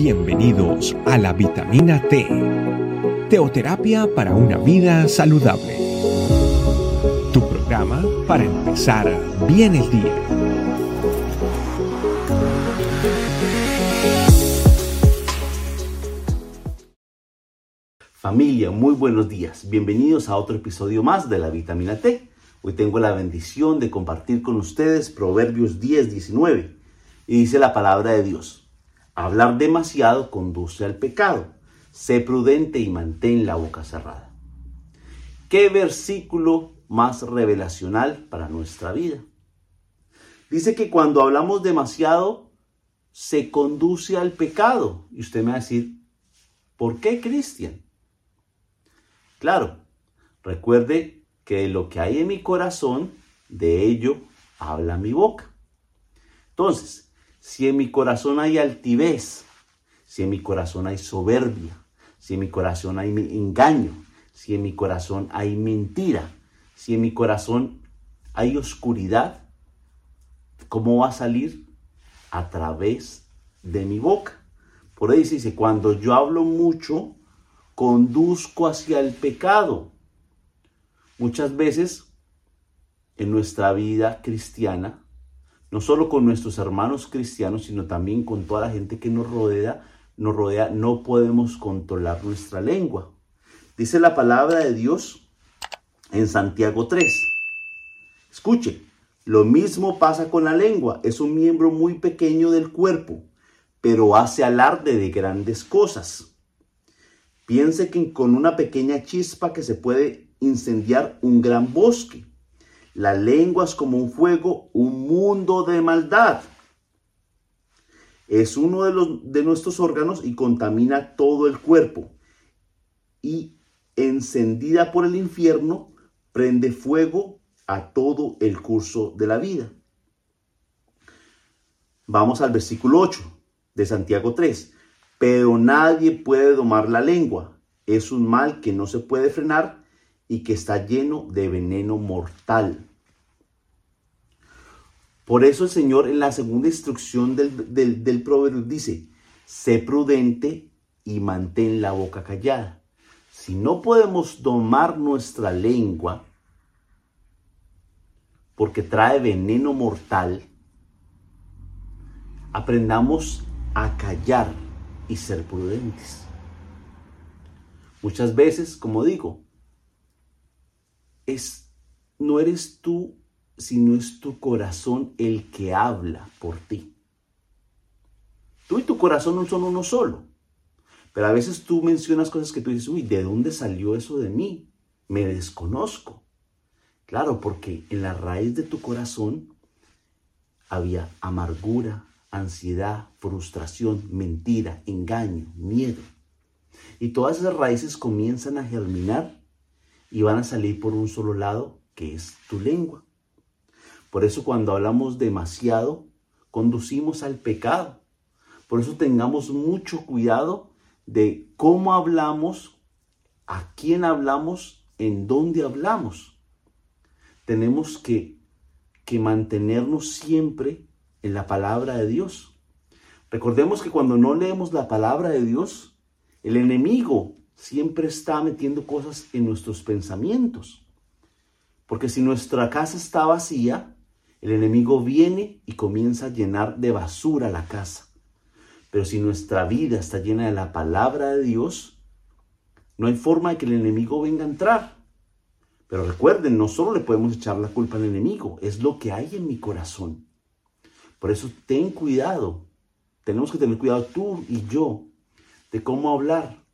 Bienvenidos a la vitamina T, teoterapia para una vida saludable. Tu programa para empezar bien el día. Familia, muy buenos días. Bienvenidos a otro episodio más de la vitamina T. Hoy tengo la bendición de compartir con ustedes Proverbios 10, 19. Y dice la palabra de Dios. Hablar demasiado conduce al pecado. Sé prudente y mantén la boca cerrada. ¿Qué versículo más revelacional para nuestra vida? Dice que cuando hablamos demasiado se conduce al pecado. Y usted me va a decir, ¿por qué, Cristian? Claro, recuerde que lo que hay en mi corazón, de ello habla mi boca. Entonces, si en mi corazón hay altivez, si en mi corazón hay soberbia, si en mi corazón hay engaño, si en mi corazón hay mentira, si en mi corazón hay oscuridad, ¿cómo va a salir? A través de mi boca. Por ahí dice, cuando yo hablo mucho, conduzco hacia el pecado. Muchas veces en nuestra vida cristiana no solo con nuestros hermanos cristianos, sino también con toda la gente que nos rodea, nos rodea, no podemos controlar nuestra lengua. Dice la palabra de Dios en Santiago 3. Escuche, lo mismo pasa con la lengua, es un miembro muy pequeño del cuerpo, pero hace alarde de grandes cosas. Piense que con una pequeña chispa que se puede incendiar un gran bosque. La lengua es como un fuego, un mundo de maldad. Es uno de, los, de nuestros órganos y contamina todo el cuerpo. Y encendida por el infierno, prende fuego a todo el curso de la vida. Vamos al versículo 8 de Santiago 3. Pero nadie puede domar la lengua. Es un mal que no se puede frenar y que está lleno de veneno mortal. Por eso el Señor en la segunda instrucción del, proverbio dice, sé prudente y mantén la boca callada. Si no podemos domar nuestra lengua, porque trae veneno mortal, aprendamos a callar y ser prudentes. Muchas veces, como digo, es no eres tú sino es tu corazón el que habla por ti. Tú y tu corazón no son uno solo. Pero a veces tú mencionas cosas que tú dices, uy, ¿de dónde salió eso de mí? Me desconozco. Claro, porque en la raíz de tu corazón había amargura, ansiedad, frustración, mentira, engaño, miedo. Y todas esas raíces comienzan a germinar y van a salir por un solo lado, que es tu lengua. Por eso cuando hablamos demasiado, conducimos al pecado. Por eso tengamos mucho cuidado de cómo hablamos, a quién hablamos, en dónde hablamos. Tenemos que, que mantenernos siempre en la palabra de Dios. Recordemos que cuando no leemos la palabra de Dios, el enemigo siempre está metiendo cosas en nuestros pensamientos. Porque si nuestra casa está vacía, el enemigo viene y comienza a llenar de basura la casa. Pero si nuestra vida está llena de la palabra de Dios, no hay forma de que el enemigo venga a entrar. Pero recuerden, no solo le podemos echar la culpa al enemigo, es lo que hay en mi corazón. Por eso ten cuidado. Tenemos que tener cuidado tú y yo de cómo hablar.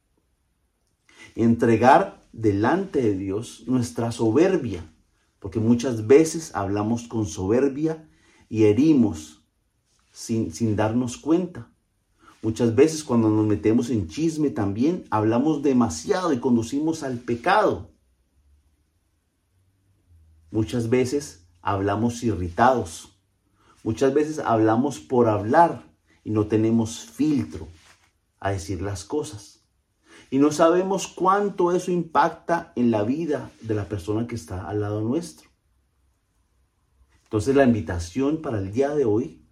Entregar delante de Dios nuestra soberbia porque muchas veces hablamos con soberbia y herimos sin, sin darnos cuenta. Muchas veces cuando nos metemos en chisme también hablamos demasiado y conducimos al pecado. Muchas veces hablamos irritados. Muchas veces hablamos por hablar y no tenemos filtro a decir las cosas. Y no sabemos cuánto eso impacta en la vida de la persona que está al lado nuestro. Entonces la invitación para el día de hoy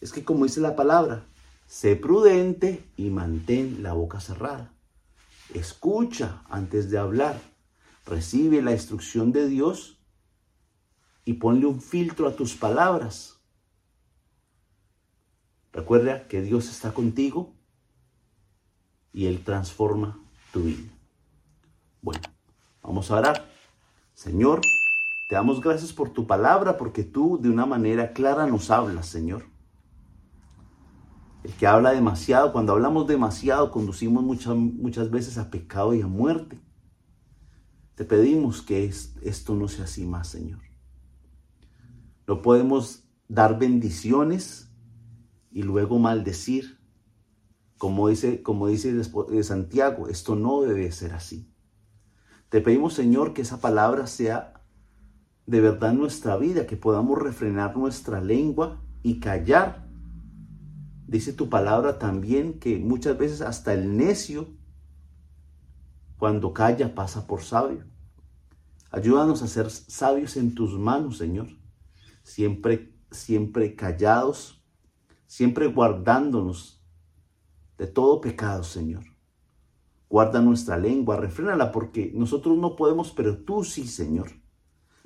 es que como dice la palabra, Sé prudente y mantén la boca cerrada. Escucha antes de hablar. Recibe la instrucción de Dios y ponle un filtro a tus palabras. Recuerda que Dios está contigo y Él transforma tu vida. Bueno, vamos a orar. Señor, te damos gracias por tu palabra porque tú de una manera clara nos hablas, Señor. El que habla demasiado, cuando hablamos demasiado, conducimos muchas, muchas veces a pecado y a muerte. Te pedimos que esto no sea así más, Señor. No podemos dar bendiciones y luego maldecir. Como dice, como dice Santiago, esto no debe ser así. Te pedimos, Señor, que esa palabra sea de verdad nuestra vida, que podamos refrenar nuestra lengua y callar. Dice tu palabra también que muchas veces hasta el necio, cuando calla, pasa por sabio. Ayúdanos a ser sabios en tus manos, Señor. Siempre, siempre callados, siempre guardándonos de todo pecado, Señor. Guarda nuestra lengua, refrénala, porque nosotros no podemos, pero tú sí, Señor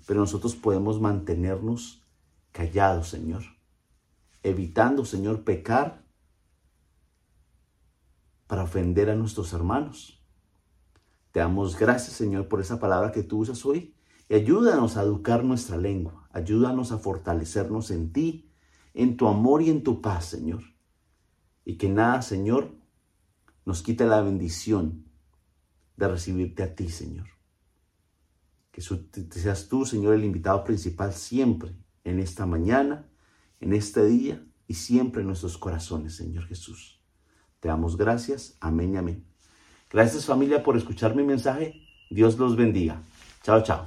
pero nosotros podemos mantenernos callados, Señor, evitando, Señor, pecar para ofender a nuestros hermanos. Te damos gracias, Señor, por esa palabra que tú usas hoy y ayúdanos a educar nuestra lengua, ayúdanos a fortalecernos en ti, en tu amor y en tu paz, Señor. Y que nada, Señor, nos quite la bendición de recibirte a ti, Señor. Que seas tú, Señor, el invitado principal siempre en esta mañana, en este día y siempre en nuestros corazones, Señor Jesús. Te damos gracias. Amén y amén. Gracias familia por escuchar mi mensaje. Dios los bendiga. Chao, chao.